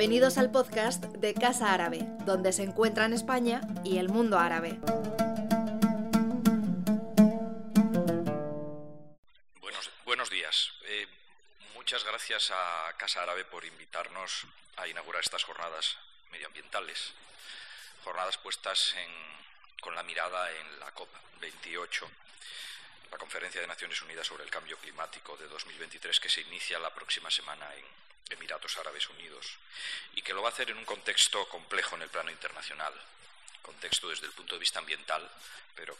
Bienvenidos al podcast de Casa Árabe, donde se encuentran España y el mundo árabe. Buenos, días. Eh, muchas gracias a Casa Árabe por invitarnos a inaugurar estas jornadas medioambientales. Jornadas puestas con la mirada en la COP28, la Conferencia de Naciones Unidas sobre el Cambio Climático de 2023, que se inicia la próxima semana en, Emiratos Árabes Unidos y que lo va a hacer en un contexto complejo en el plano internacional, contexto desde el punto de vista ambiental, pero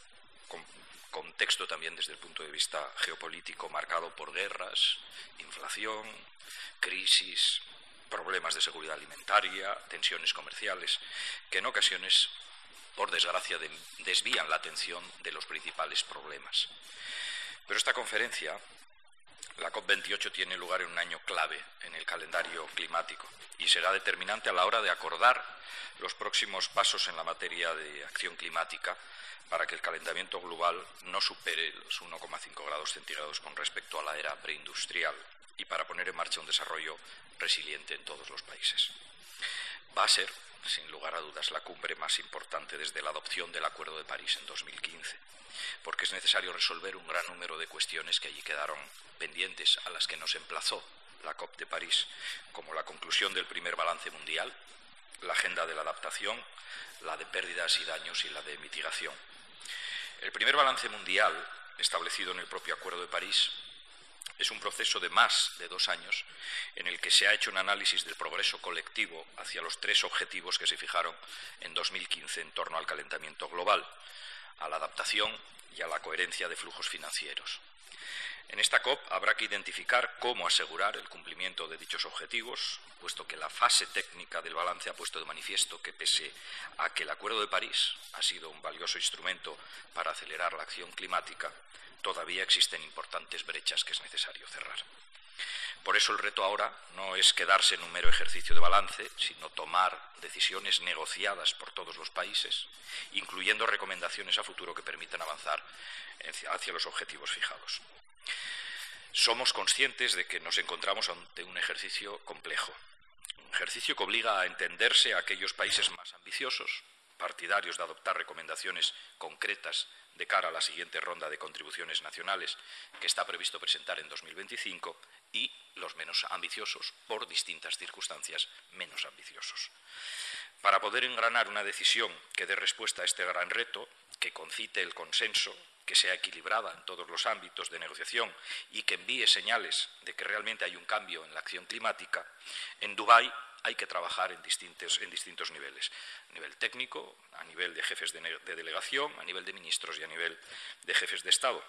con contexto también desde el punto de vista geopolítico marcado por guerras, inflación, crisis, problemas de seguridad alimentaria, tensiones comerciales, que en ocasiones, por desgracia, desvían la atención de los principales problemas. Pero esta conferencia la COP28 tiene lugar en un año clave en el calendario climático y será determinante a la hora de acordar los próximos pasos en la materia de acción climática para que el calentamiento global no supere los 1,5 grados centígrados con respecto a la era preindustrial y para poner en marcha un desarrollo resiliente en todos los países. Va a ser, sin lugar a dudas, la cumbre más importante desde la adopción del Acuerdo de París en 2015 porque es necesario resolver un gran número de cuestiones que allí quedaron pendientes, a las que nos emplazó la COP de París, como la conclusión del primer balance mundial, la agenda de la adaptación, la de pérdidas y daños y la de mitigación. El primer balance mundial, establecido en el propio Acuerdo de París, es un proceso de más de dos años en el que se ha hecho un análisis del progreso colectivo hacia los tres objetivos que se fijaron en 2015 en torno al calentamiento global, a la adaptación y a la coherencia de flujos financieros. En esta COP habrá que identificar cómo asegurar el cumplimiento de dichos objetivos, puesto que la fase técnica del balance ha puesto de manifiesto que, pese a que el Acuerdo de París ha sido un valioso instrumento para acelerar la acción climática, todavía existen importantes brechas que es necesario cerrar. Por eso el reto ahora no es quedarse en un mero ejercicio de balance, sino tomar decisiones negociadas por todos los países, incluyendo recomendaciones a futuro que permitan avanzar hacia los objetivos fijados. Somos conscientes de que nos encontramos ante un ejercicio complejo, un ejercicio que obliga a entenderse a aquellos países más ambiciosos, partidarios de adoptar recomendaciones concretas de cara a la siguiente ronda de contribuciones nacionales que está previsto presentar en 2025 y los menos ambiciosos, por distintas circunstancias, menos ambiciosos. Para poder engranar una decisión que dé respuesta a este gran reto, que concite el consenso, que sea equilibrada en todos los ámbitos de negociación y que envíe señales de que realmente hay un cambio en la acción climática, en Dubái hay que trabajar en distintos, niveles. A nivel técnico, a nivel de jefes de, de delegación, a nivel de ministros y a nivel de jefes de Estado.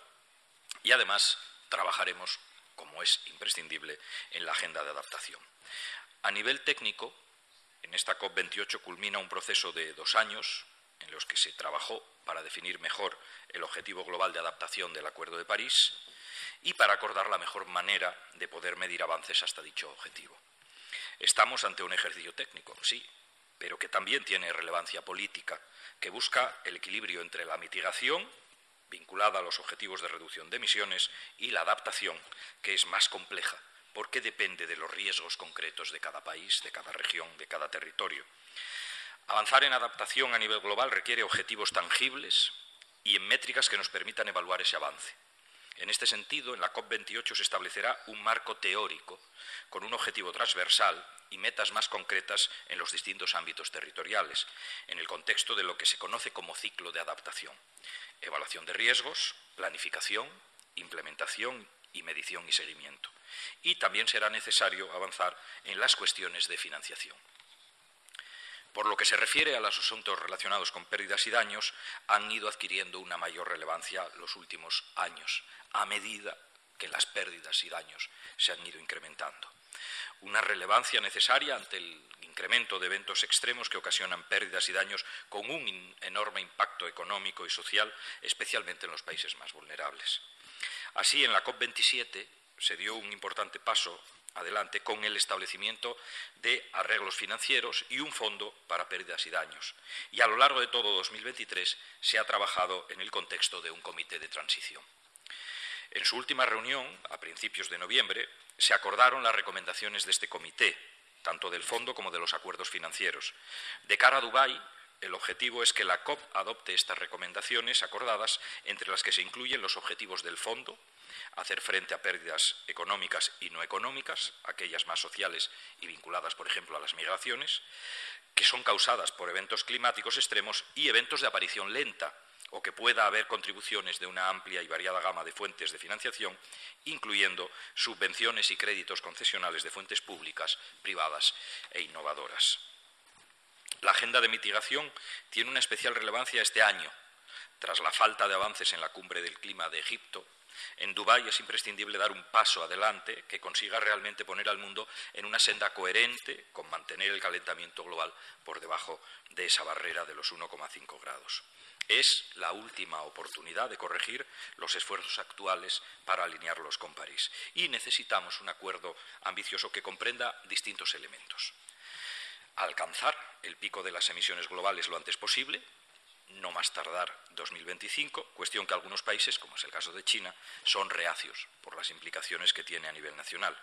Y además trabajaremos como es imprescindible en la agenda de adaptación. A nivel técnico, en esta COP28 culmina un proceso de dos años en los que se trabajó para definir mejor el objetivo global de adaptación del Acuerdo de París y para acordar la mejor manera de poder medir avances hasta dicho objetivo. Estamos ante un ejercicio técnico, sí, pero que también tiene relevancia política, que busca el equilibrio entre la mitigación vinculada a los objetivos de reducción de emisiones y la adaptación, que es más compleja, porque depende de los riesgos concretos de cada país, de cada región, de cada territorio. Avanzar en adaptación a nivel global requiere objetivos tangibles y en métricas que nos permitan evaluar ese avance. En este sentido, en la COP28 se establecerá un marco teórico con un objetivo transversal y metas más concretas en los distintos ámbitos territoriales, en el contexto de lo que se conoce como ciclo de adaptación. Evaluación de riesgos, planificación, implementación y medición y seguimiento. Y también será necesario avanzar en las cuestiones de financiación. Por lo que se refiere a los asuntos relacionados con pérdidas y daños, han ido adquiriendo una mayor relevancia los últimos años, a medida que las pérdidas y daños se han ido incrementando. Una relevancia necesaria ante el incremento de eventos extremos que ocasionan pérdidas y daños con un enorme impacto económico y social, especialmente en los países más vulnerables. Así, en la COP27 se dio un importante paso adelante con el establecimiento de arreglos financieros y un fondo para pérdidas y daños. Y a lo largo de todo 2023 se ha trabajado en el contexto de un comité de transición. En su última reunión, a principios de noviembre, se acordaron las recomendaciones de este comité tanto del fondo como de los acuerdos financieros. De cara a Dubái, el objetivo es que la COP adopte estas recomendaciones acordadas, entre las que se incluyen los objetivos del fondo, hacer frente a pérdidas económicas y no económicas, aquellas más sociales y vinculadas, por ejemplo, a las migraciones, que son causadas por eventos climáticos extremos y eventos de aparición lenta, o que pueda haber contribuciones de una amplia y variada gama de fuentes de financiación, incluyendo subvenciones y créditos concesionales de fuentes públicas, privadas e innovadoras. La agenda de mitigación tiene una especial relevancia este año, tras la falta de avances en la cumbre del clima de Egipto en Dubái es imprescindible dar un paso adelante que consiga realmente poner al mundo en una senda coherente con mantener el calentamiento global por debajo de esa barrera de los 1,5 grados. Es la última oportunidad de corregir los esfuerzos actuales para alinearlos con París y necesitamos un acuerdo ambicioso que comprenda distintos elementos. Alcanzar el pico de las emisiones globales lo antes posible, no más tardar 2025, cuestión que algunos países, como es el caso de China, son reacios por las implicaciones que tiene a nivel nacional.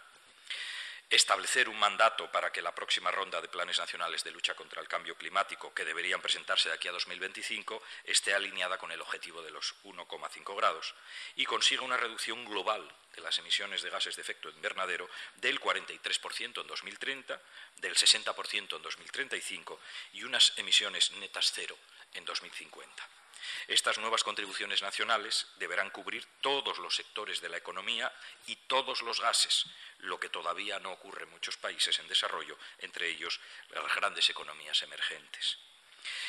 Establecer un mandato para que la próxima ronda de planes nacionales de lucha contra el cambio climático, que deberían presentarse de aquí a 2025, esté alineada con el objetivo de los 1,5 grados y consiga una reducción global de las emisiones de gases de efecto invernadero del 43% en 2030, del 60% en 2035 y unas emisiones netas cero en 2050. Estas nuevas contribuciones nacionales deberán cubrir todos los sectores de la economía y todos los gases, lo que todavía no ocurre en muchos países en desarrollo, entre ellos las grandes economías emergentes.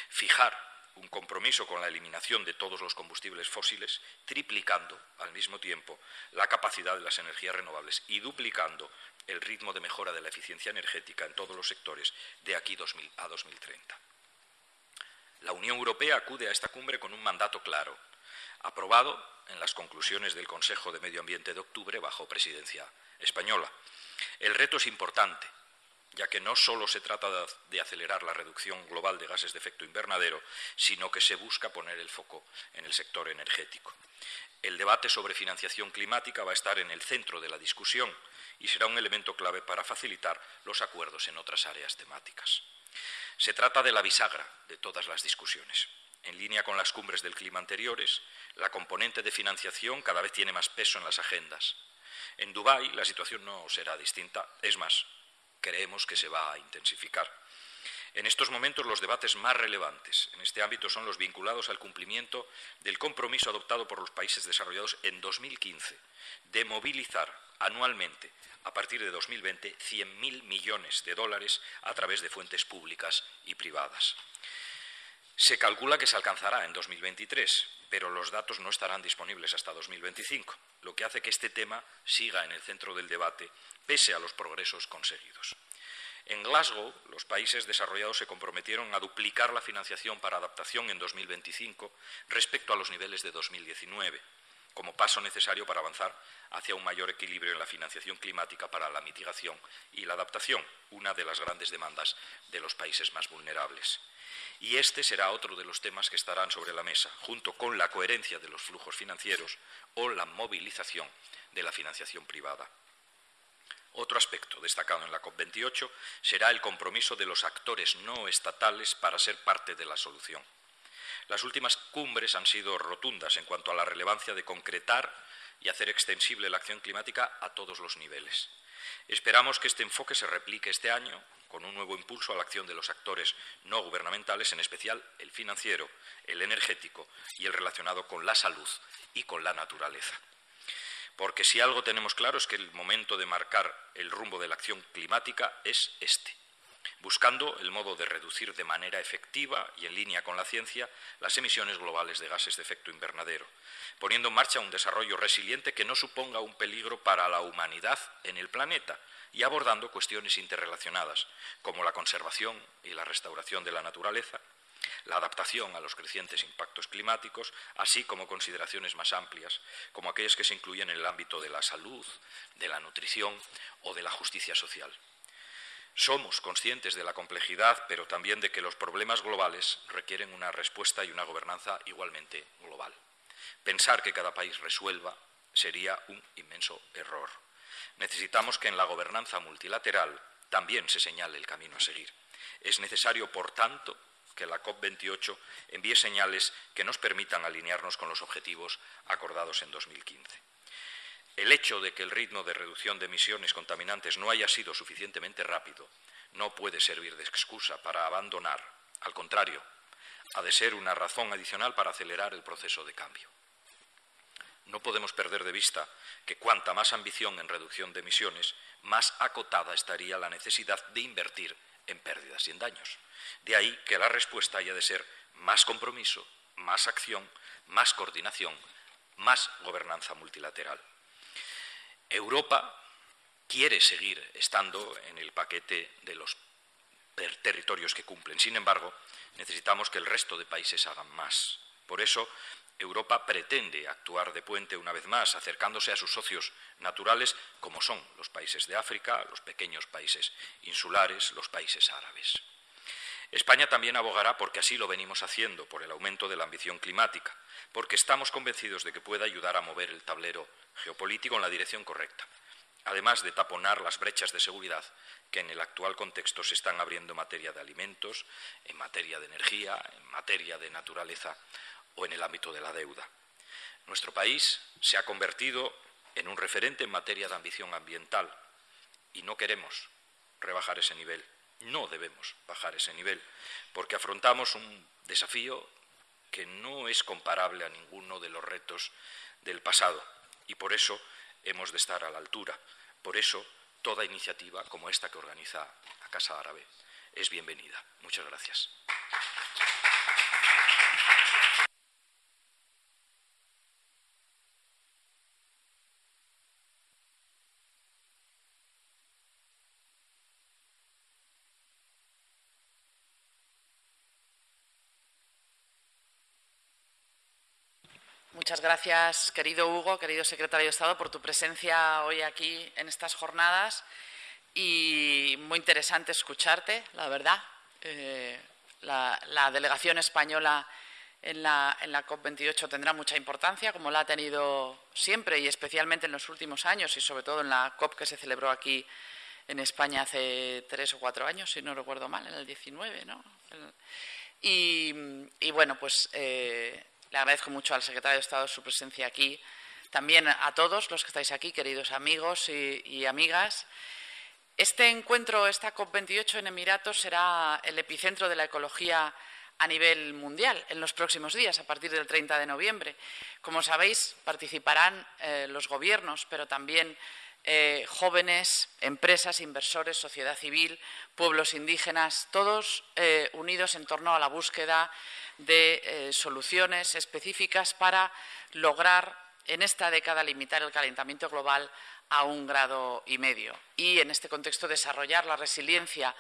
Fijar un compromiso con la eliminación de todos los combustibles fósiles, triplicando al mismo tiempo la capacidad de las energías renovables y duplicando el ritmo de mejora de la eficiencia energética en todos los sectores de aquí a 2030. La Unión Europea acude a esta cumbre con un mandato claro, aprobado en las conclusiones del Consejo de Medio Ambiente de octubre bajo presidencia española. El reto es importante, ya que no solo se trata de acelerar la reducción global de gases de efecto invernadero, sino que se busca poner el foco en el sector energético. El debate sobre financiación climática va a estar en el centro de la discusión y será un elemento clave para facilitar los acuerdos en otras áreas temáticas. Se trata de la bisagra de todas las discusiones. En línea con las cumbres del clima anteriores, la componente de financiación cada vez tiene más peso en las agendas. En Dubái la situación no será distinta, es más, creemos que se va a intensificar. En estos momentos los debates más relevantes en este ámbito son los vinculados al cumplimiento del compromiso adoptado por los países desarrollados en 2015 de movilizar anualmente a partir de 2020 100.000 millones de dólares a través de fuentes públicas y privadas. Se calcula que se alcanzará en 2023, pero los datos no estarán disponibles hasta 2025, lo que hace que este tema siga en el centro del debate pese a los progresos conseguidos. En Glasgow, los países desarrollados se comprometieron a duplicar la financiación para adaptación en 2025 respecto a los niveles de 2019 como paso necesario para avanzar hacia un mayor equilibrio en la financiación climática para la mitigación y la adaptación, una de las grandes demandas de los países más vulnerables. Y este será otro de los temas que estarán sobre la mesa, junto con la coherencia de los flujos financieros o la movilización de la financiación privada. Otro aspecto destacado en la COP28 será el compromiso de los actores no estatales para ser parte de la solución. Las últimas cumbres han sido rotundas en cuanto a la relevancia de concretar y hacer extensible la acción climática a todos los niveles. Esperamos que este enfoque se replique este año con un nuevo impulso a la acción de los actores no gubernamentales, en especial el financiero, el energético y el relacionado con la salud y con la naturaleza. Porque si algo tenemos claro es que el momento de marcar el rumbo de la acción climática es este buscando el modo de reducir de manera efectiva y en línea con la ciencia las emisiones globales de gases de efecto invernadero, poniendo en marcha un desarrollo resiliente que no suponga un peligro para la humanidad en el planeta y abordando cuestiones interrelacionadas, como la conservación y la restauración de la naturaleza, la adaptación a los crecientes impactos climáticos, así como consideraciones más amplias, como aquellas que se incluyen en el ámbito de la salud, de la nutrición o de la justicia social. Somos conscientes de la complejidad, pero también de que los problemas globales requieren una respuesta y una gobernanza igualmente global. Pensar que cada país resuelva sería un inmenso error. Necesitamos que en la gobernanza multilateral también se señale el camino a seguir. Es necesario, por tanto, que la COP28 envíe señales que nos permitan alinearnos con los objetivos acordados en 2015. El hecho de que el ritmo de reducción de emisiones contaminantes no haya sido suficientemente rápido no puede servir de excusa para abandonar. Al contrario, ha de ser una razón adicional para acelerar el proceso de cambio. No podemos perder de vista que cuanta más ambición en reducción de emisiones, más acotada estaría la necesidad de invertir en pérdidas y en daños. De ahí que la respuesta haya de ser más compromiso, más acción, más coordinación, más gobernanza multilateral. Europa quiere seguir estando en el paquete de los territorios que cumplen. Sin embargo, necesitamos que el resto de países hagan más. Por eso, Europa pretende actuar de puente una vez más, acercándose a sus socios naturales, como son los países de África, los pequeños países insulares, los países árabes. España también abogará, porque así lo venimos haciendo, por el aumento de la ambición climática, porque estamos convencidos de que puede ayudar a mover el tablero geopolítico en la dirección correcta, además de taponar las brechas de seguridad que en el actual contexto se están abriendo en materia de alimentos, en materia de energía, en materia de naturaleza o en el ámbito de la deuda. Nuestro país se ha convertido en un referente en materia de ambición ambiental y no queremos rebajar ese nivel. No debemos bajar ese nivel porque afrontamos un desafío que no es comparable a ninguno de los retos del pasado y por eso hemos de estar a la altura. Por eso toda iniciativa como esta que organiza la Casa Árabe es bienvenida. Muchas gracias. Muchas gracias, querido Hugo, querido secretario de Estado, por tu presencia hoy aquí en estas jornadas y muy interesante escucharte, la verdad. Eh, la, delegación española en la, en la COP28 tendrá mucha importancia, como la ha tenido siempre y especialmente en los últimos años y sobre todo en la COP que se celebró aquí en España hace tres o cuatro años, si no recuerdo mal, en el 19, ¿no? Y, bueno, pues eh, le agradezco mucho al secretario de Estado su presencia aquí, también a todos los que estáis aquí, queridos amigos y, amigas. Este encuentro, esta COP28 en Emiratos, será el epicentro de la ecología a nivel mundial en los próximos días, a partir del 30 de noviembre. Como sabéis, participarán eh, los gobiernos, pero también eh, jóvenes, empresas, inversores, sociedad civil, pueblos indígenas, todos eh, unidos en torno a la búsqueda de eh, soluciones específicas para lograr en esta década limitar el calentamiento global a un grado y medio y en este contexto desarrollar la resiliencia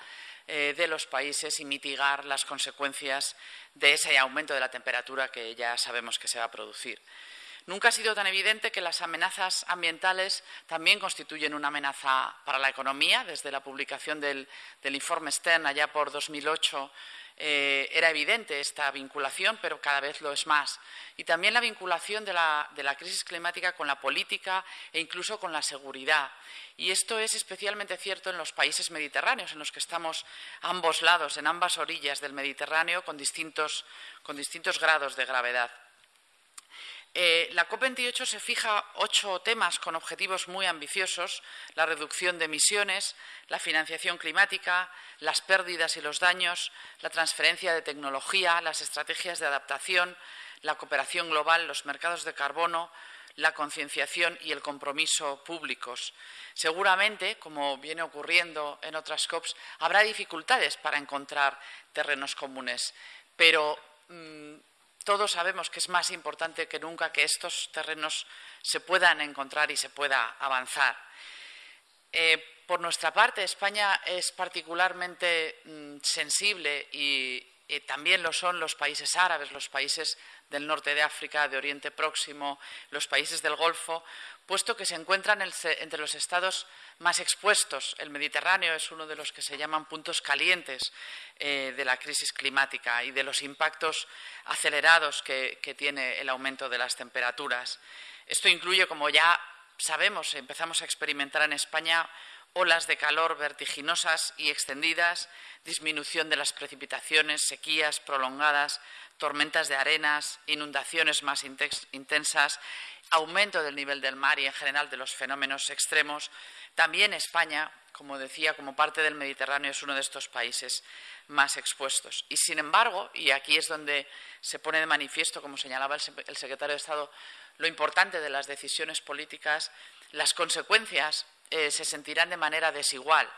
eh, de los países y mitigar las consecuencias de ese aumento de la temperatura que ya sabemos que se va a producir. Nunca ha sido tan evidente que las amenazas ambientales también constituyen una amenaza para la economía. Desde la publicación del, del informe Stern allá por 2008 eh, era evidente esta vinculación, pero cada vez lo es más. Y también la vinculación de la, crisis climática con la política e incluso con la seguridad. Y esto es especialmente cierto en los países mediterráneos, en los que estamos a ambos lados, en ambas orillas del Mediterráneo, con distintos grados de gravedad. Eh, la COP28 se fija ocho temas con objetivos muy ambiciosos la reducción de emisiones, la financiación climática, las pérdidas y los daños, la transferencia de tecnología, las estrategias de adaptación, la cooperación global, los mercados de carbono, la concienciación y el compromiso públicos. Seguramente, como viene ocurriendo en otras COPs, habrá dificultades para encontrar terrenos comunes, pero mm, todos sabemos que es más importante que nunca que estos terrenos se puedan encontrar y se pueda avanzar. Eh, por nuestra parte, España es particularmente mm, sensible y, también lo son los países árabes, los países del norte de África, de Oriente Próximo, los países del Golfo, puesto que se encuentran entre los estados más expuestos. El Mediterráneo es uno de los que se llaman puntos calientes eh, de la crisis climática y de los impactos acelerados que, que tiene el aumento de las temperaturas. Esto incluye, como ya sabemos, empezamos a experimentar en España olas de calor vertiginosas y extendidas, disminución de las precipitaciones, sequías prolongadas, tormentas de arenas, inundaciones más intensas, aumento del nivel del mar y, en general, de los fenómenos extremos. También España, como decía, como parte del Mediterráneo, es uno de estos países más expuestos. Y, sin embargo, y aquí es donde se pone de manifiesto, como señalaba el secretario de Estado, lo importante de las decisiones políticas, las consecuencias eh, se sentirán de manera desigual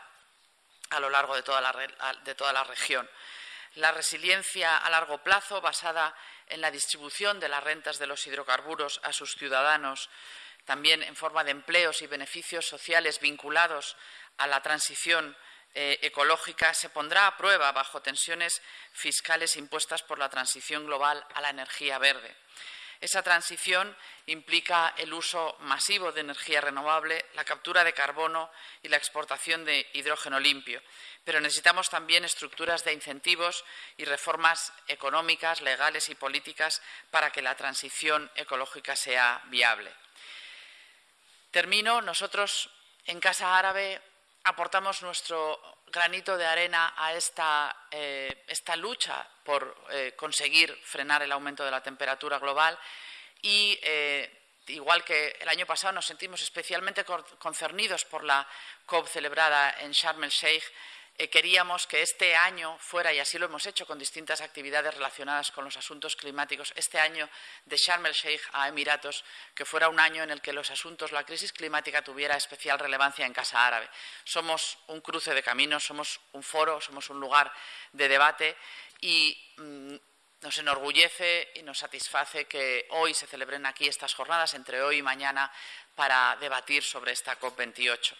a lo largo de toda, la, región. La resiliencia a largo plazo, basada en la distribución de las rentas de los hidrocarburos a sus ciudadanos, también en forma de empleos y beneficios sociales vinculados a la transición eh, ecológica, se pondrá a prueba bajo tensiones fiscales impuestas por la transición global a la energía verde. Esa transición implica el uso masivo de energía renovable, la captura de carbono y la exportación de hidrógeno limpio. Pero necesitamos también estructuras de incentivos y reformas económicas, legales y políticas para que la transición ecológica sea viable. Termino. Nosotros en Casa Árabe aportamos nuestro granito de arena a esta, eh, lucha por eh, conseguir frenar el aumento de la temperatura global. Y, eh, igual que el año pasado, nos sentimos especialmente concernidos por la COP celebrada en Sharm el Sheikh queríamos que este año fuera, y así lo hemos hecho con distintas actividades relacionadas con los asuntos climáticos, este año de Sharm el Sheikh a Emiratos, que fuera un año en el que los asuntos, la crisis climática tuviera especial relevancia en Casa Árabe. Somos un cruce de caminos, somos un foro, somos un lugar de debate y mm, nos enorgullece y nos satisface que hoy se celebren aquí estas jornadas, entre hoy y mañana, para debatir sobre esta COP28.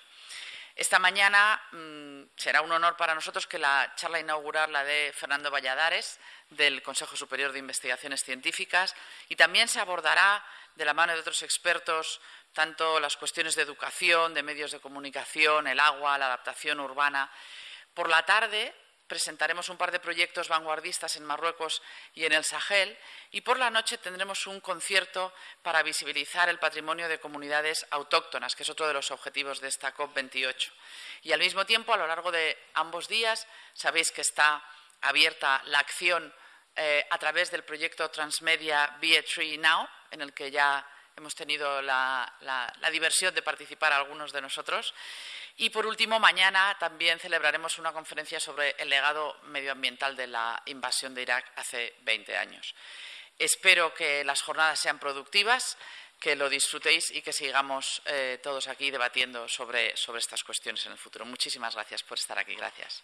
Esta mañana mm, será un honor para nosotros que la charla inaugural la de Fernando Valladares, del Consejo Superior de Investigaciones Científicas, y también se abordará de la mano de otros expertos tanto las cuestiones de educación, de medios de comunicación, el agua, la adaptación urbana. Por la tarde presentaremos un par de proyectos vanguardistas en Marruecos y en el Sahel y por la noche tendremos un concierto para visibilizar el patrimonio de comunidades autóctonas, que es otro de los objetivos de esta COP28. Y al mismo tiempo, a lo largo de ambos días, sabéis que está abierta la acción eh, a través del proyecto Transmedia Be a Tree Now, en el que ya hemos tenido la diversión de participar algunos de nosotros. Y por último, mañana también celebraremos una conferencia sobre el legado medioambiental de la invasión de Irak hace 20 años. Espero que las jornadas sean productivas, que lo disfrutéis y que sigamos eh, todos aquí debatiendo sobre, sobre estas cuestiones en el futuro. Muchísimas gracias por estar aquí. Gracias.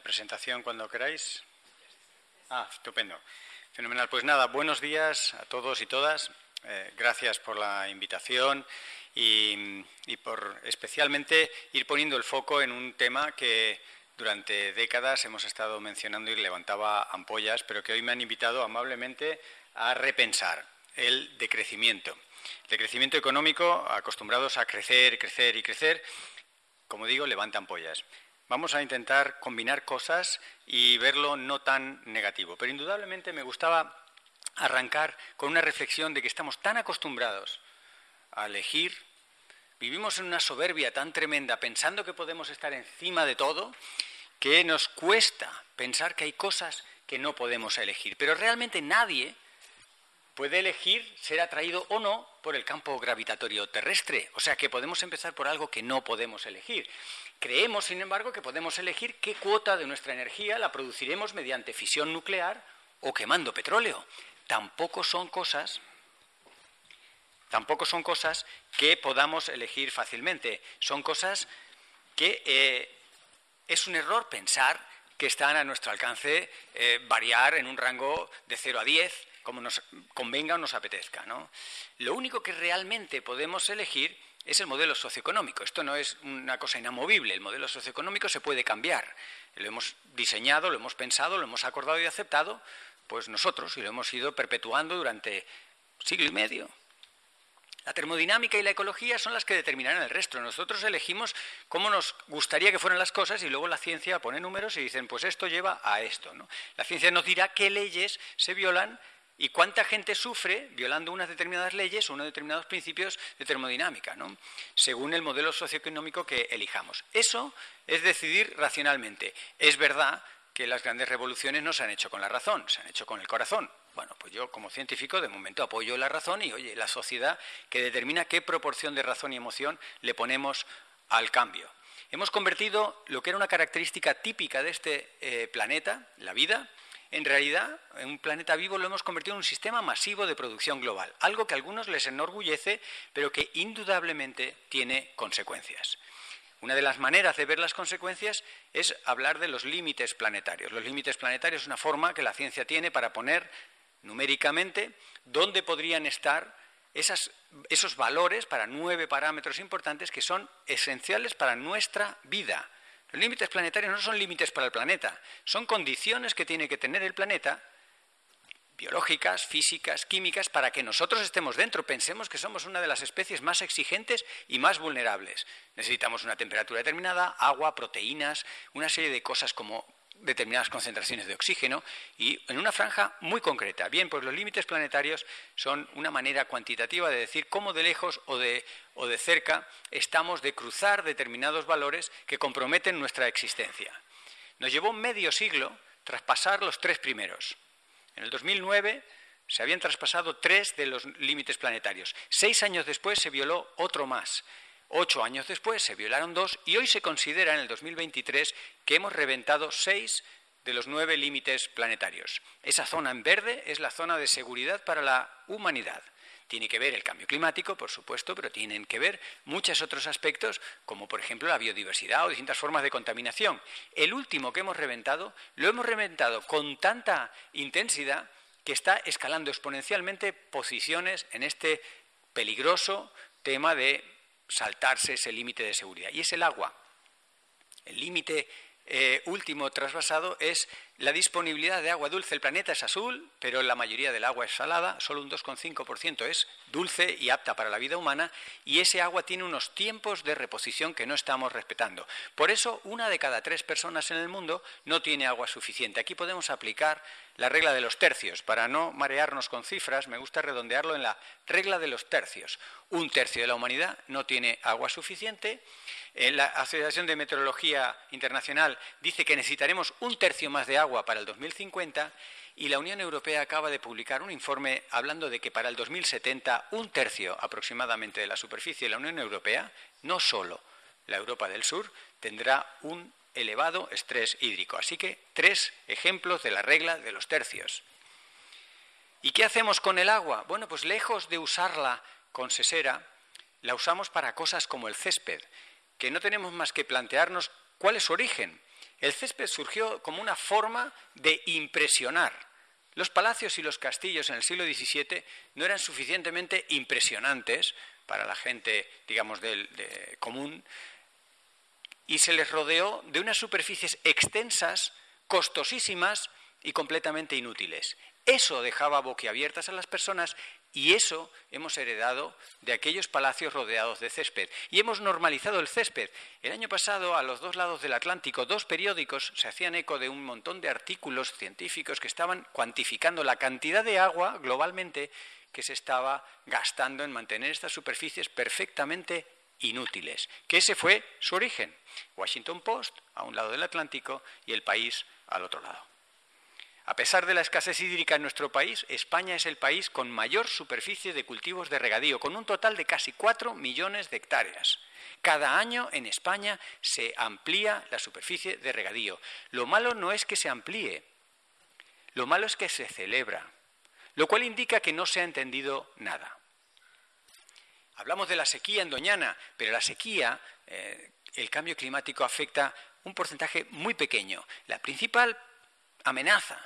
Presentación cuando queráis. Ah, estupendo. Fenomenal. Pues nada, buenos días a todos y todas. Eh, gracias por la invitación y, por especialmente ir poniendo el foco en un tema que durante décadas hemos estado mencionando y levantaba ampollas, pero que hoy me han invitado amablemente a repensar el decrecimiento. El decrecimiento económico, acostumbrados a crecer, crecer y crecer, como digo, levanta ampollas. Vamos a intentar combinar cosas y verlo no tan negativo. Pero indudablemente me gustaba arrancar con una reflexión de que estamos tan acostumbrados a elegir, vivimos en una soberbia tan tremenda pensando que podemos estar encima de todo, que nos cuesta pensar que hay cosas que no podemos elegir. Pero realmente nadie puede elegir ser atraído o no por el campo gravitatorio terrestre. O sea que podemos empezar por algo que no podemos elegir. Creemos, sin embargo, que podemos elegir qué cuota de nuestra energía la produciremos mediante fisión nuclear o quemando petróleo. Tampoco son cosas tampoco son cosas que podamos elegir fácilmente. Son cosas que eh, es un error pensar que están a nuestro alcance eh, variar en un rango de 0 a 10, como nos convenga o nos apetezca. Lo único que realmente podemos elegir es el modelo socioeconómico. Esto no es una cosa inamovible. El modelo socioeconómico se puede cambiar. Lo hemos diseñado, lo hemos pensado, lo hemos acordado y aceptado Pues nosotros, y lo hemos ido perpetuando durante siglo y medio. La termodinámica y la ecología son las que determinarán el resto. Nosotros elegimos cómo nos gustaría que fueran las cosas y luego la ciencia pone números y dicen, pues esto lleva a esto. La ciencia nos dirá qué leyes se violan y cuánta gente sufre violando unas determinadas leyes o unos determinados principios de termodinámica, ¿no? según el modelo socioeconómico que elijamos. Eso es decidir racionalmente. Es verdad que las grandes revoluciones no se han hecho con la razón, se han hecho con el corazón. Bueno, pues yo como científico de momento apoyo la razón y, oye, la sociedad que determina qué proporción de razón y emoción le ponemos al cambio. Hemos convertido lo que era una característica típica de este eh, planeta, la vida, en realidad, en un planeta vivo lo hemos convertido en un sistema masivo de producción global, algo que a algunos les enorgullece, pero que indudablemente tiene consecuencias. Una de las maneras de ver las consecuencias es hablar de los límites planetarios. Los límites planetarios es una forma que la ciencia tiene para poner numéricamente dónde podrían estar esos valores para nueve parámetros importantes que son esenciales para nuestra vida. Los límites planetarios no son límites para el planeta, son condiciones que tiene que tener el planeta biológicas, físicas, químicas, para que nosotros estemos dentro. Pensemos que somos una de las especies más exigentes y más vulnerables. Necesitamos una temperatura determinada, agua, proteínas, una serie de cosas como determinadas concentraciones de oxígeno y en una franja muy concreta. Bien, pues los límites planetarios son una manera cuantitativa de decir cómo de lejos o de, o de cerca estamos de cruzar determinados valores que comprometen nuestra existencia. Nos llevó medio siglo traspasar los tres primeros. En el 2009 se habían traspasado tres de los límites planetarios. Seis años después se violó otro más. Ocho años después se violaron dos y hoy se considera en el 2023 que hemos reventado seis de los nueve límites planetarios. Esa zona en verde es la zona de seguridad para la humanidad. Tiene que ver el cambio climático, por supuesto, pero tienen que ver muchos otros aspectos, como por ejemplo la biodiversidad o distintas formas de contaminación. El último que hemos reventado, lo hemos reventado con tanta intensidad que está escalando exponencialmente posiciones en este peligroso tema de saltarse ese límite de seguridad. Y es el agua. El límite eh, último trasvasado es la disponibilidad de agua dulce. El planeta es azul, pero la mayoría del agua es salada, solo un 2,5% es dulce y apta para la vida humana, y ese agua tiene unos tiempos de reposición que no estamos respetando. Por eso, una de cada tres personas en el mundo no tiene agua suficiente. Aquí podemos aplicar la regla de los tercios. Para no marearnos con cifras, me gusta redondearlo en la regla de los tercios. Un tercio de la humanidad no tiene agua suficiente. Eh, la Asociación de Meteorología Internacional dice que necesitaremos un tercio más de agua para el 2050 y la Unión Europea acaba de publicar un informe hablando de que para el 2070 un tercio aproximadamente de la superficie de la Unión Europea, no solo la Europa del Sur, tendrá un elevado estrés hídrico. Así que tres ejemplos de la regla de los tercios. ¿Y qué hacemos con el agua? Bueno, pues lejos de usarla con sesera, la usamos para cosas como el césped, que no tenemos más que plantearnos cuál es su origen. El césped surgió como una forma de impresionar. Los palacios y los castillos en el siglo XVII no eran suficientemente impresionantes para la gente, digamos, del común, y se les rodeó de unas superficies extensas, costosísimas y completamente inútiles. Eso dejaba boquiabiertas a las personas y eso hemos heredado de aquellos palacios rodeados de césped. Y hemos normalizado el césped. El año pasado, a los dos lados del Atlántico, dos periódicos se hacían eco de un montón de artículos científicos que estaban cuantificando la cantidad de agua globalmente que se estaba gastando en mantener estas superficies perfectamente inútiles, que ese fue su origen. Washington Post a un lado del Atlántico y el país al otro lado. A pesar de la escasez hídrica en nuestro país, España es el país con mayor superficie de cultivos de regadío, con un total de casi 4 millones de hectáreas. Cada año en España se amplía la superficie de regadío. Lo malo no es que se amplíe, lo malo es que se celebra, lo cual indica que no se ha entendido nada. Hablamos de la sequía en Doñana, pero la sequía, eh, el cambio climático afecta un porcentaje muy pequeño. La principal amenaza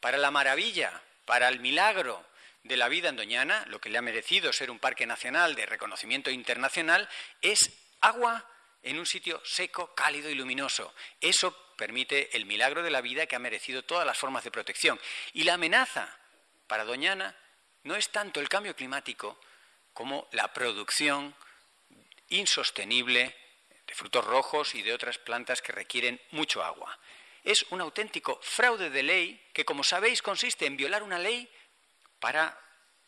para la maravilla, para el milagro de la vida en Doñana, lo que le ha merecido ser un parque nacional de reconocimiento internacional, es agua en un sitio seco, cálido y luminoso. Eso permite el milagro de la vida que ha merecido todas las formas de protección. Y la amenaza para Doñana no es tanto el cambio climático como la producción insostenible de frutos rojos y de otras plantas que requieren mucho agua. Es un auténtico fraude de ley que, como sabéis, consiste en violar una ley para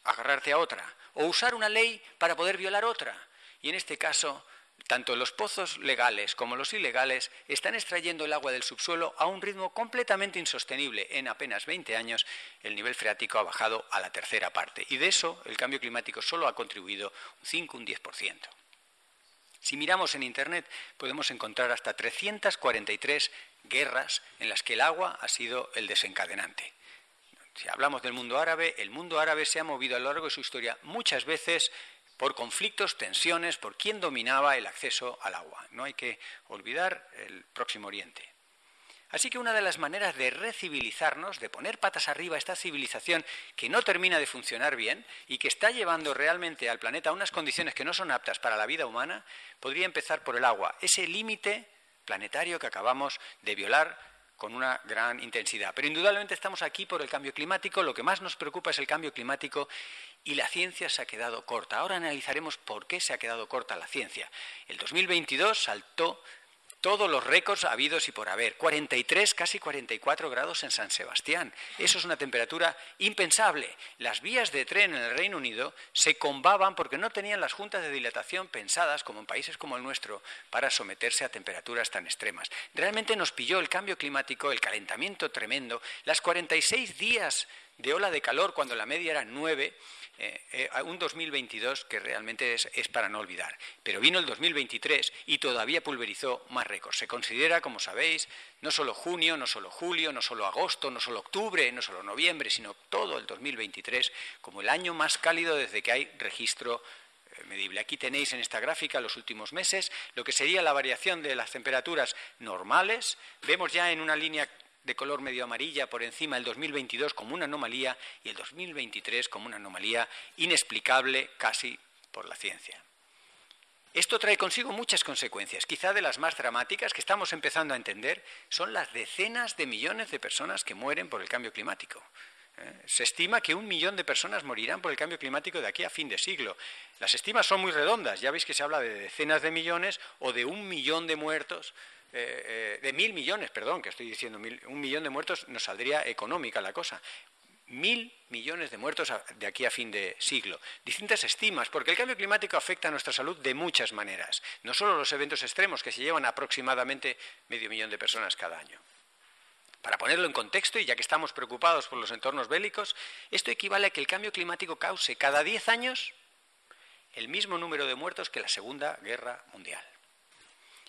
agarrarte a otra, o usar una ley para poder violar otra. Y en este caso, tanto los pozos legales como los ilegales están extrayendo el agua del subsuelo a un ritmo completamente insostenible. En apenas 20 años el nivel freático ha bajado a la tercera parte y de eso el cambio climático solo ha contribuido un 5, un 10%. Si miramos en Internet podemos encontrar hasta 343 guerras en las que el agua ha sido el desencadenante. Si hablamos del mundo árabe, el mundo árabe se ha movido a lo largo de su historia muchas veces por conflictos, tensiones, por quién dominaba el acceso al agua. No hay que olvidar el Próximo Oriente. Así que una de las maneras de recivilizarnos, de poner patas arriba a esta civilización que no termina de funcionar bien y que está llevando realmente al planeta a unas condiciones que no son aptas para la vida humana, podría empezar por el agua, ese límite planetario que acabamos de violar con una gran intensidad. Pero indudablemente estamos aquí por el cambio climático, lo que más nos preocupa es el cambio climático y la ciencia se ha quedado corta. Ahora analizaremos por qué se ha quedado corta la ciencia. El 2022 saltó todos los récords habidos y por haber. 43, casi 44 grados en San Sebastián. Eso es una temperatura impensable. Las vías de tren en el Reino Unido se combaban porque no tenían las juntas de dilatación pensadas, como en países como el nuestro, para someterse a temperaturas tan extremas. Realmente nos pilló el cambio climático, el calentamiento tremendo, las 46 días de ola de calor cuando la media era 9 eh, eh, un 2022 que realmente es, es, para no olvidar. Pero vino el 2023 y todavía pulverizó más récords. Se considera, como sabéis, no solo junio, no solo julio, no solo agosto, no solo octubre, no solo noviembre, sino todo el 2023 como el año más cálido desde que hay registro eh, medible. Aquí tenéis en esta gráfica los últimos meses lo que sería la variación de las temperaturas normales. Vemos ya en una línea de color medio amarilla por encima el 2022 como una anomalía y el 2023 como una anomalía inexplicable casi por la ciencia. Esto trae consigo muchas consecuencias. Quizá de las más dramáticas que estamos empezando a entender son las decenas de millones de personas que mueren por el cambio climático. ¿Eh? Se estima que un millón de personas morirán por el cambio climático de aquí a fin de siglo. Las estimas son muy redondas. Ya veis que se habla de decenas de millones o de un millón de muertos eh, eh, de mil millones, perdón, que estoy diciendo, un millón de muertos nos saldría económica la cosa. Mil millones de muertos de aquí a fin de siglo. Distintas estimas, porque el cambio climático afecta a nuestra salud de muchas maneras. No solo los eventos extremos, que se llevan aproximadamente medio millón de personas cada año. Para ponerlo en contexto, y ya que estamos preocupados por los entornos bélicos, esto equivale a que el cambio climático cause cada diez años el mismo número de muertos que la Segunda Guerra Mundial.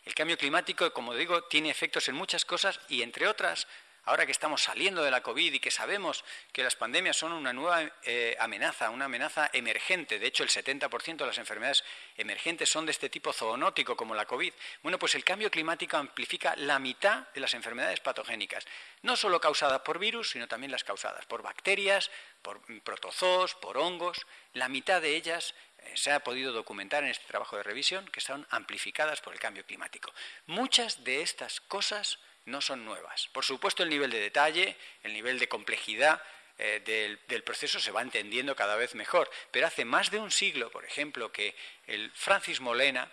El cambio climático, como digo, tiene efectos en muchas cosas y, entre otras, ahora que estamos saliendo de la COVID y que sabemos que las pandemias son una nueva eh, amenaza, una amenaza emergente, de hecho el 70% de las enfermedades emergentes son de este tipo zoonótico como la COVID, bueno, pues el cambio climático amplifica la mitad de las enfermedades patogénicas, no solo causadas por virus, sino también las causadas por bacterias, por protozoos, por hongos, la mitad de ellas se ha podido documentar en este trabajo de revisión que están amplificadas por el cambio climático. Muchas de estas cosas no son nuevas. Por supuesto, el nivel de detalle, el nivel de complejidad eh, del, del, proceso se va entendiendo cada vez mejor. Pero hace más de un siglo, por ejemplo, que el Francis Molena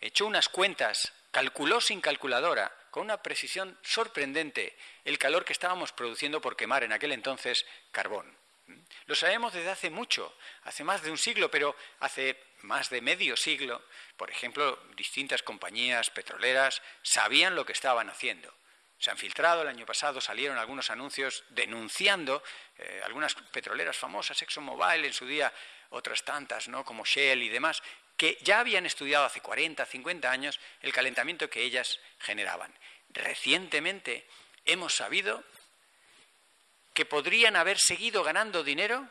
echó unas cuentas, calculó sin calculadora, con una precisión sorprendente, el calor que estábamos produciendo por quemar en aquel entonces carbón. Lo sabemos desde hace mucho, hace más de un siglo, pero hace más de medio siglo, por ejemplo, distintas compañías petroleras sabían lo que estaban haciendo. Se han filtrado, el año pasado salieron algunos anuncios denunciando eh, algunas petroleras famosas, ExxonMobil en su día, otras tantas, ¿no? como Shell y demás, que ya habían estudiado hace 40, 50 años el calentamiento que ellas generaban. Recientemente hemos sabido que podrían haber seguido ganando dinero,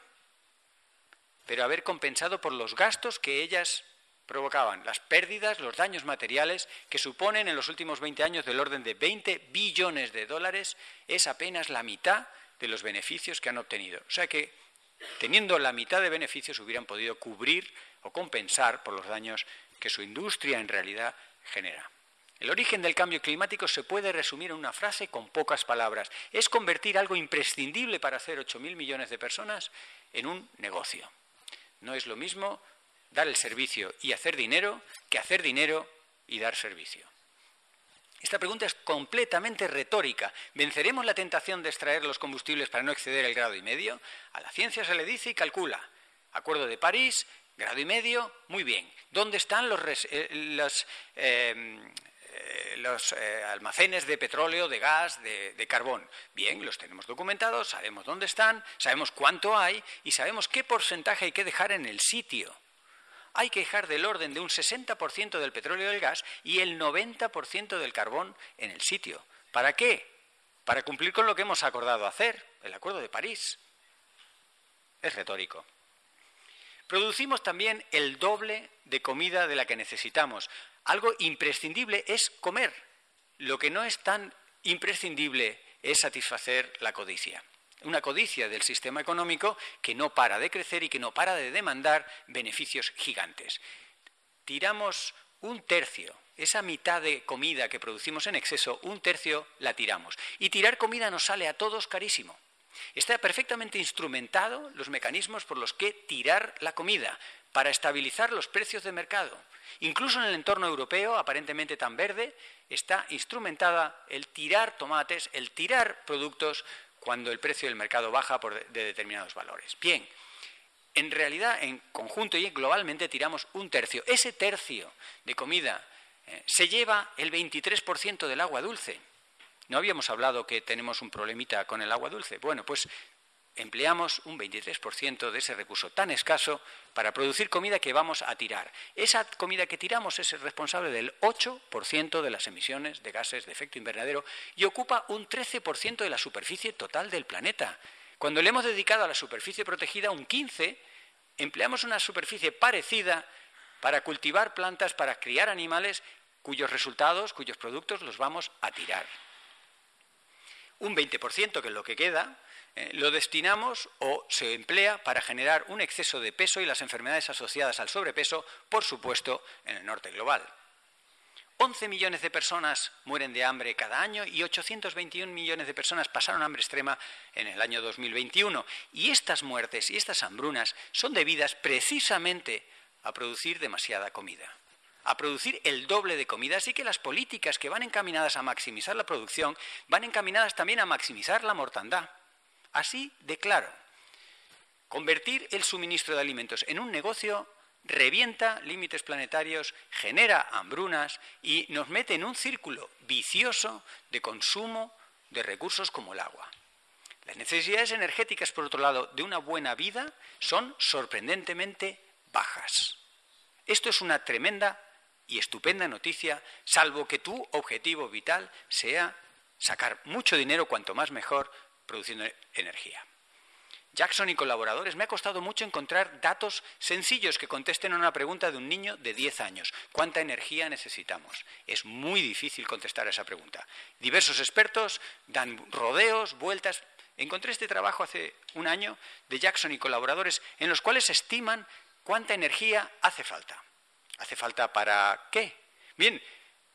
pero haber compensado por los gastos que ellas provocaban, las pérdidas, los daños materiales, que suponen en los últimos 20 años del orden de 20 billones de dólares, es apenas la mitad de los beneficios que han obtenido. O sea que, teniendo la mitad de beneficios, hubieran podido cubrir o compensar por los daños que su industria en realidad genera. El origen del cambio climático se puede resumir en una frase con pocas palabras. Es convertir algo imprescindible para hacer 8.000 millones de personas en un negocio. No es lo mismo dar el servicio y hacer dinero que hacer dinero y dar servicio. Esta pregunta es completamente retórica. ¿Venceremos la tentación de extraer los combustibles para no exceder el grado y medio? A la ciencia se le dice y calcula. Acuerdo de París, grado y medio, muy bien. ¿Dónde están los, eh, eh, almacenes de petróleo, de gas, de, de, carbón. Bien, los tenemos documentados, sabemos dónde están, sabemos cuánto hay y sabemos qué porcentaje hay que dejar en el sitio hay que dejar del orden de un 60% del petróleo y del gas y el 90% del carbón en el sitio. ¿Para qué? Para cumplir con lo que hemos acordado hacer, el Acuerdo de París. Es retórico. Producimos también el doble de comida de la que necesitamos. Algo imprescindible es comer. Lo que no es tan imprescindible es satisfacer la codicia una codicia del sistema económico que no para de crecer y que no para de demandar beneficios gigantes. Tiramos un tercio, esa mitad de comida que producimos en exceso, un tercio la tiramos. Y tirar comida nos sale a todos carísimo. Está perfectamente instrumentado los mecanismos por los que tirar la comida para estabilizar los precios de mercado. Incluso en el entorno europeo, aparentemente tan verde, está instrumentada el tirar tomates, el tirar productos cuando el precio del mercado baja por de determinados valores. Bien, en realidad, en conjunto y globalmente tiramos un tercio. Ese tercio de comida eh, se lleva el 23% del agua dulce. No habíamos hablado que tenemos un problemita con el agua dulce. Bueno, pues empleamos un 23% de ese recurso tan escaso para producir comida que vamos a tirar. Esa comida que tiramos es responsable del 8% de las emisiones de gases de efecto invernadero y ocupa un 13% de la superficie total del planeta. Cuando le hemos dedicado a la superficie protegida un 15%, empleamos una superficie parecida para cultivar plantas, para criar animales cuyos resultados, cuyos productos los vamos a tirar. Un 20%, que es lo que queda, lo destinamos o se emplea para generar un exceso de peso y las enfermedades asociadas al sobrepeso, por supuesto, en el norte global. 11 millones de personas mueren de hambre cada año y 821 millones de personas pasaron hambre extrema en el año 2021. Y estas muertes y estas hambrunas son debidas precisamente a producir demasiada comida, a producir el doble de comida. Así que las políticas que van encaminadas a maximizar la producción van encaminadas también a maximizar la mortandad. Así de claro. Convertir el suministro de alimentos en un negocio revienta límites planetarios, genera hambrunas y nos mete en un círculo vicioso de consumo de recursos como el agua. Las necesidades energéticas, por otro lado, de una buena vida son sorprendentemente bajas. Esto es una tremenda y estupenda noticia, salvo que tu objetivo vital sea sacar mucho dinero, cuanto más mejor, produciendo energía. Jackson y colaboradores, me ha costado mucho encontrar datos sencillos que contesten a una pregunta de un niño de 10 años. ¿Cuánta energía necesitamos? Es muy difícil contestar a esa pregunta. Diversos expertos dan rodeos, vueltas. Encontré este trabajo hace un año de Jackson y colaboradores en los cuales estiman cuánta energía hace falta. ¿Hace falta para qué? Bien,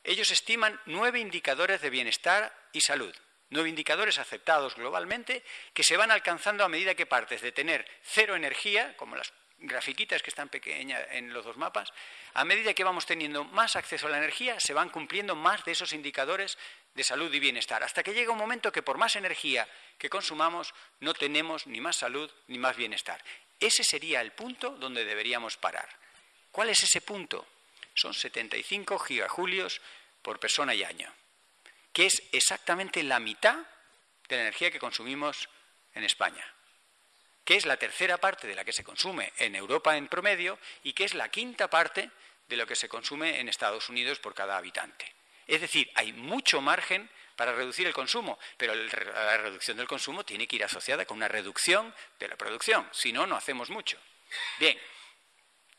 ellos estiman nueve indicadores de bienestar y salud nueve indicadores aceptados globalmente que se van alcanzando a medida que partes de tener cero energía, como las grafiquitas que están pequeñas en los dos mapas, a medida que vamos teniendo más acceso a la energía, se van cumpliendo más de esos indicadores de salud y bienestar, hasta que llega un momento que por más energía que consumamos no tenemos ni más salud ni más bienestar. Ese sería el punto donde deberíamos parar. ¿Cuál es ese punto? Son 75 gigajulios por persona y año que es exactamente la mitad de la energía que consumimos en España, que es la tercera parte de la que se consume en Europa en promedio y que es la quinta parte de lo que se consume en Estados Unidos por cada habitante. Es decir, hay mucho margen para reducir el consumo, pero la reducción del consumo tiene que ir asociada con una reducción de la producción, si no, no hacemos mucho. Bien,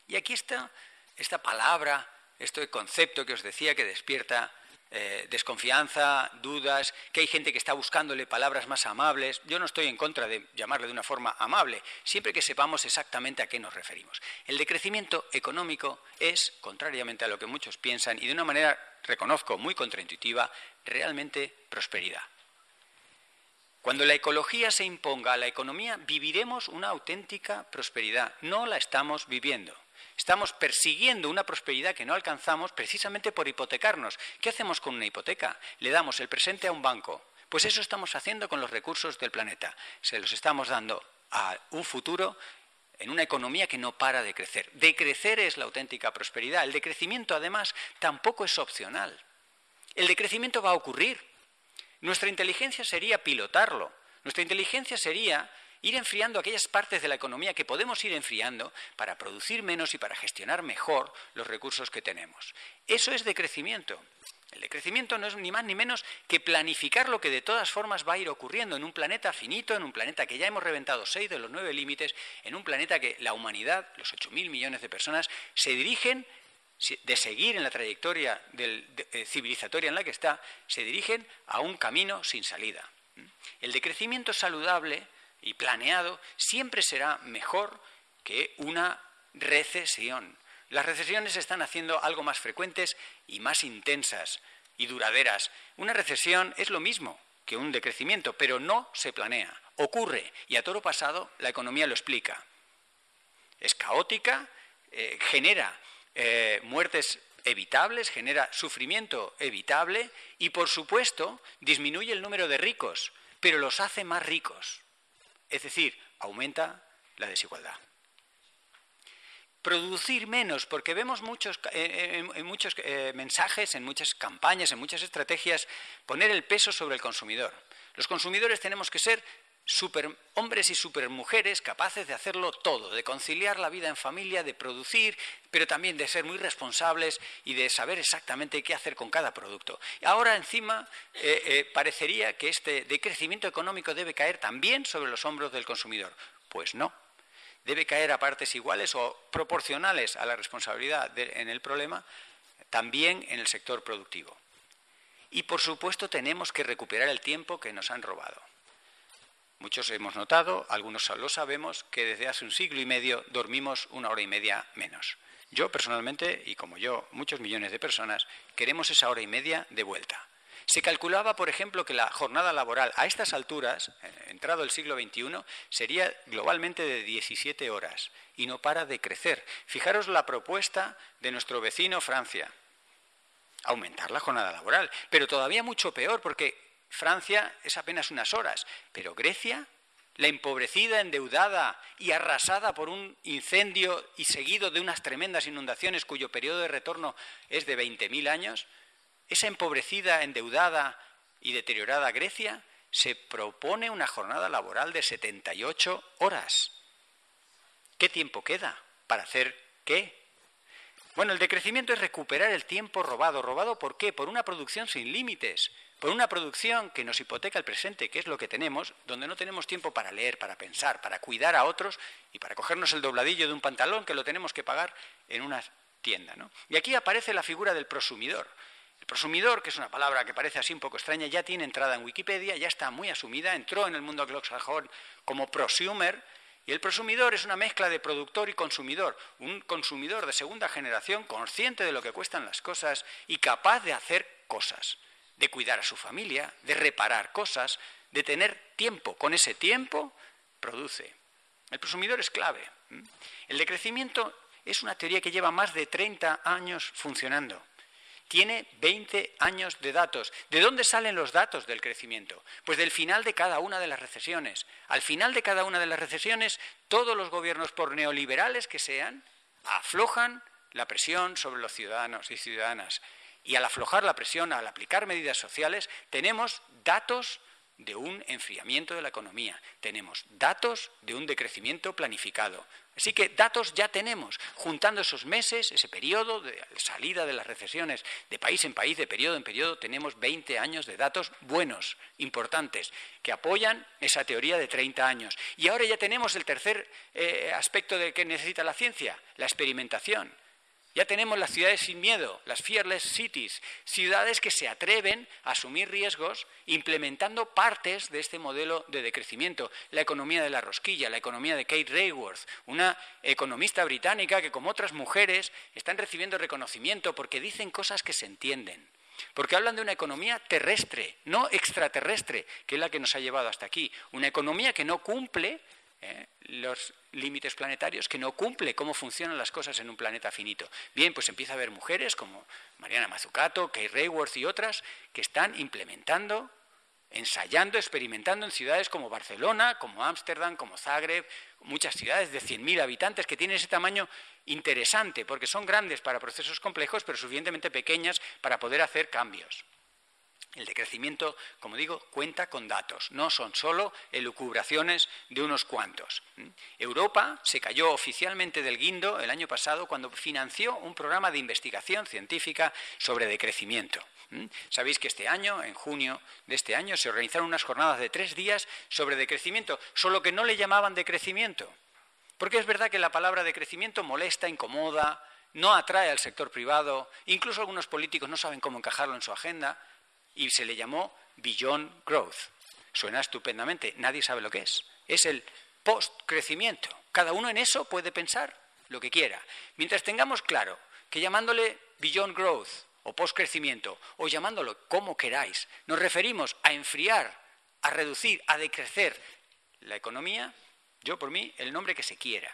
y aquí está esta palabra, este concepto que os decía que despierta eh, desconfianza, dudas, que hay gente que está buscándole palabras más amables. Yo no estoy en contra de llamarle de una forma amable, siempre que sepamos exactamente a qué nos referimos. El decrecimiento económico es, contrariamente a lo que muchos piensan, y de una manera reconozco muy contraintuitiva, realmente prosperidad. Cuando la ecología se imponga a la economía, viviremos una auténtica prosperidad. No la estamos viviendo. Estamos persiguiendo una prosperidad que no alcanzamos precisamente por hipotecarnos. ¿Qué hacemos con una hipoteca? Le damos el presente a un banco. Pues eso estamos haciendo con los recursos del planeta. Se los estamos dando a un futuro en una economía que no para de crecer. Decrecer es la auténtica prosperidad. El decrecimiento, además, tampoco es opcional. El decrecimiento va a ocurrir. Nuestra inteligencia sería pilotarlo. Nuestra inteligencia sería ir enfriando aquellas partes de la economía que podemos ir enfriando para producir menos y para gestionar mejor los recursos que tenemos. Eso es decrecimiento. El decrecimiento no es ni más ni menos que planificar lo que de todas formas va a ir ocurriendo en un planeta finito, en un planeta que ya hemos reventado seis de los nueve límites, en un planeta que la humanidad, los ocho mil millones de personas, se dirigen de seguir en la trayectoria eh, civilizatoria en la que está, se dirigen a un camino sin salida. El decrecimiento saludable y planeado siempre será mejor que una recesión. Las recesiones están haciendo algo más frecuentes y más intensas y duraderas. Una recesión es lo mismo que un decrecimiento, pero no se planea. Ocurre y a toro pasado la economía lo explica. Es caótica, eh, genera eh, muertes evitables, genera sufrimiento evitable y, por supuesto, disminuye el número de ricos, pero los hace más ricos. Es decir, aumenta la desigualdad. Producir menos, porque vemos muchos, eh, en, muchos eh, mensajes, en muchas campañas, en muchas estrategias, poner el peso sobre el consumidor. Los consumidores tenemos que ser hombres y supermujeres capaces de hacerlo todo, de conciliar la vida en familia, de producir, pero también de ser muy responsables y de saber exactamente qué hacer con cada producto. Ahora, encima, eh, eh, parecería que este decrecimiento económico debe caer también sobre los hombros del consumidor. Pues no. Debe caer a partes iguales o proporcionales a la responsabilidad en el problema, también en el sector productivo. Y, por supuesto, tenemos que recuperar el tiempo que nos han robado. Muchos hemos notado, algunos lo sabemos, que desde hace un siglo y medio dormimos una hora y media menos. Yo personalmente, y como yo, muchos millones de personas, queremos esa hora y media de vuelta. Se calculaba, por ejemplo, que la jornada laboral a estas alturas, eh, entrado el siglo XXI, sería globalmente de 17 horas y no para de crecer. Fijaros la propuesta de nuestro vecino Francia, aumentar la jornada laboral, pero todavía mucho peor porque Francia es apenas unas horas, pero Grecia, la empobrecida, endeudada y arrasada por un incendio y seguido de unas tremendas inundaciones cuyo periodo de retorno es de 20.000 años, esa empobrecida, endeudada y deteriorada Grecia se propone una jornada laboral de 78 horas. ¿Qué tiempo queda para hacer qué? Bueno, el decrecimiento es recuperar el tiempo robado. ¿Robado por qué? Por una producción sin límites, por una producción que nos hipoteca el presente, que es lo que tenemos, donde no tenemos tiempo para leer, para pensar, para cuidar a otros y para cogernos el dobladillo de un pantalón que lo tenemos que pagar en una tienda. Y aquí aparece la figura del prosumidor. El prosumidor, que es una palabra que parece así un poco extraña, ya tiene entrada en Wikipedia, ya está muy asumida, entró en el mundo anglosajón como prosumer, y el prosumidor es una mezcla de productor y consumidor, un consumidor de segunda generación consciente de lo que cuestan las cosas y capaz de hacer cosas de cuidar a su familia, de reparar cosas, de tener tiempo. Con ese tiempo produce. El prosumidor es clave. El decrecimiento es una teoría que lleva más de 30 años funcionando. Tiene 20 años de datos. ¿De dónde salen los datos del crecimiento? Pues del final de cada una de las recesiones. Al final de cada una de las recesiones, todos los gobiernos, por neoliberales que sean, aflojan la presión sobre los ciudadanos y ciudadanas y al aflojar la presión, al aplicar medidas sociales, tenemos datos de un enfriamiento de la economía, tenemos datos de un decrecimiento planificado. Así que datos ya tenemos, juntando esos meses, ese periodo de salida de las recesiones de país en país, de periodo en periodo, tenemos 20 años de datos buenos, importantes, que apoyan esa teoría de 30 años. Y ahora ya tenemos el tercer eh, aspecto de que necesita la ciencia, la experimentación. Ya tenemos las ciudades sin miedo, las fearless cities, ciudades que se atreven a asumir riesgos implementando partes de este modelo de decrecimiento. La economía de la rosquilla, la economía de Kate Rayworth, una economista británica que, como otras mujeres, están recibiendo reconocimiento porque dicen cosas que se entienden. Porque hablan de una economía terrestre, no extraterrestre, que es la que nos ha llevado hasta aquí. Una economía que no cumple ¿eh? los límites planetarios, que no cumple cómo funcionan las cosas en un planeta finito. Bien, pues empieza a haber mujeres como Mariana Mazzucato, Kay Rayworth y otras que están implementando, ensayando, experimentando en ciudades como Barcelona, como Ámsterdam, como Zagreb, muchas ciudades de 100.000 habitantes que tienen ese tamaño interesante, porque son grandes para procesos complejos, pero suficientemente pequeñas para poder hacer cambios. El decrecimiento, como digo, cuenta con datos, no son solo elucubraciones de unos cuantos. Europa se cayó oficialmente del guindo el año pasado cuando financió un programa de investigación científica sobre decrecimiento. Sabéis que este año, en junio de este año, se organizaron unas jornadas de tres días sobre decrecimiento, solo que no le llamaban decrecimiento. Porque es verdad que la palabra decrecimiento molesta, incomoda, no atrae al sector privado, incluso algunos políticos no saben cómo encajarlo en su agenda y se le llamó Beyond Growth. Suena estupendamente, nadie sabe lo que es. Es el post-crecimiento. Cada uno en eso puede pensar lo que quiera. Mientras tengamos claro que llamándole Beyond Growth o post-crecimiento o llamándolo como queráis, nos referimos a enfriar, a reducir, a decrecer la economía, yo por mí el nombre que se quiera.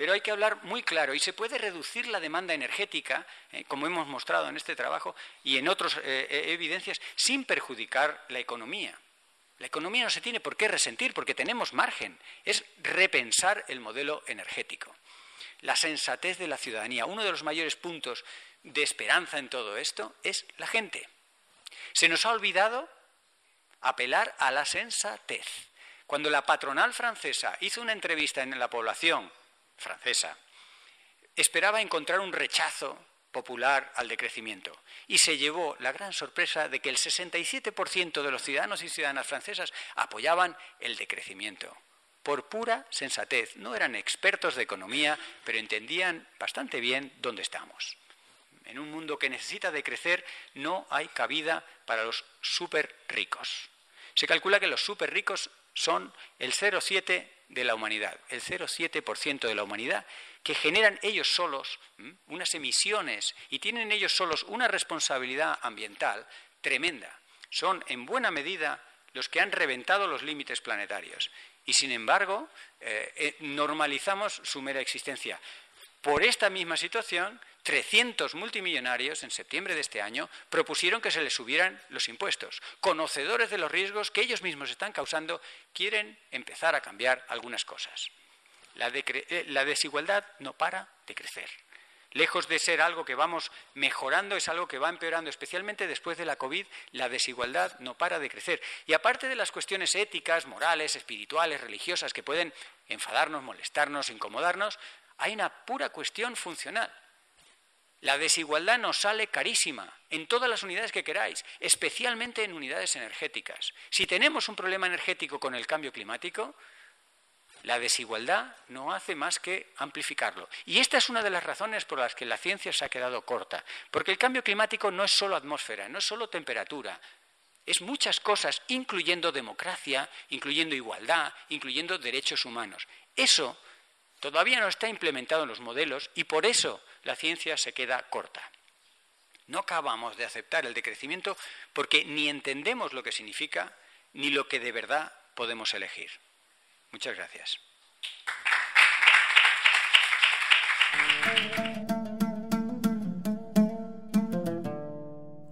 Pero hay que hablar muy claro y se puede reducir la demanda energética, eh, como hemos mostrado en este trabajo y en otras eh, eh, evidencias, sin perjudicar la economía. La economía no se tiene por qué resentir porque tenemos margen. Es repensar el modelo energético. La sensatez de la ciudadanía. Uno de los mayores puntos de esperanza en todo esto es la gente. Se nos ha olvidado apelar a la sensatez. Cuando la patronal francesa hizo una entrevista en la población francesa, esperaba encontrar un rechazo popular al decrecimiento y se llevó la gran sorpresa de que el 67% de los ciudadanos y ciudadanas francesas apoyaban el decrecimiento por pura sensatez. No eran expertos de economía, pero entendían bastante bien dónde estamos. En un mundo que necesita de crecer no hay cabida para los súper ricos. Se calcula que los súper ricos son el 0,7 de la humanidad, el 0,7% de la humanidad, que generan ellos solos unas emisiones y tienen ellos solos una responsabilidad ambiental tremenda. Son en buena medida los que han reventado los límites planetarios. Y sin embargo, eh, eh, normalizamos su mera existencia. Por esta misma situación, 300 multimillonarios en septiembre de este año propusieron que se les subieran los impuestos. Conocedores de los riesgos que ellos mismos están causando, quieren empezar a cambiar algunas cosas. La, eh, la desigualdad no para de crecer. Lejos de ser algo que vamos mejorando, es algo que va empeorando, especialmente después de la COVID, la desigualdad no para de crecer. Y aparte de las cuestiones éticas, morales, espirituales, religiosas, que pueden enfadarnos, molestarnos, incomodarnos, hay una pura cuestión funcional. La desigualdad nos sale carísima en todas las unidades que queráis, especialmente en unidades energéticas. Si tenemos un problema energético con el cambio climático, la desigualdad no hace más que amplificarlo. Y esta es una de las razones por las que la ciencia se ha quedado corta. Porque el cambio climático no es solo atmósfera, no es solo temperatura. Es muchas cosas, incluyendo democracia, incluyendo igualdad, incluyendo derechos humanos. Eso Todavía no está implementado en los modelos y por eso la ciencia se queda corta. No acabamos de aceptar el decrecimiento porque ni entendemos lo que significa ni lo que de verdad podemos elegir. Muchas gracias.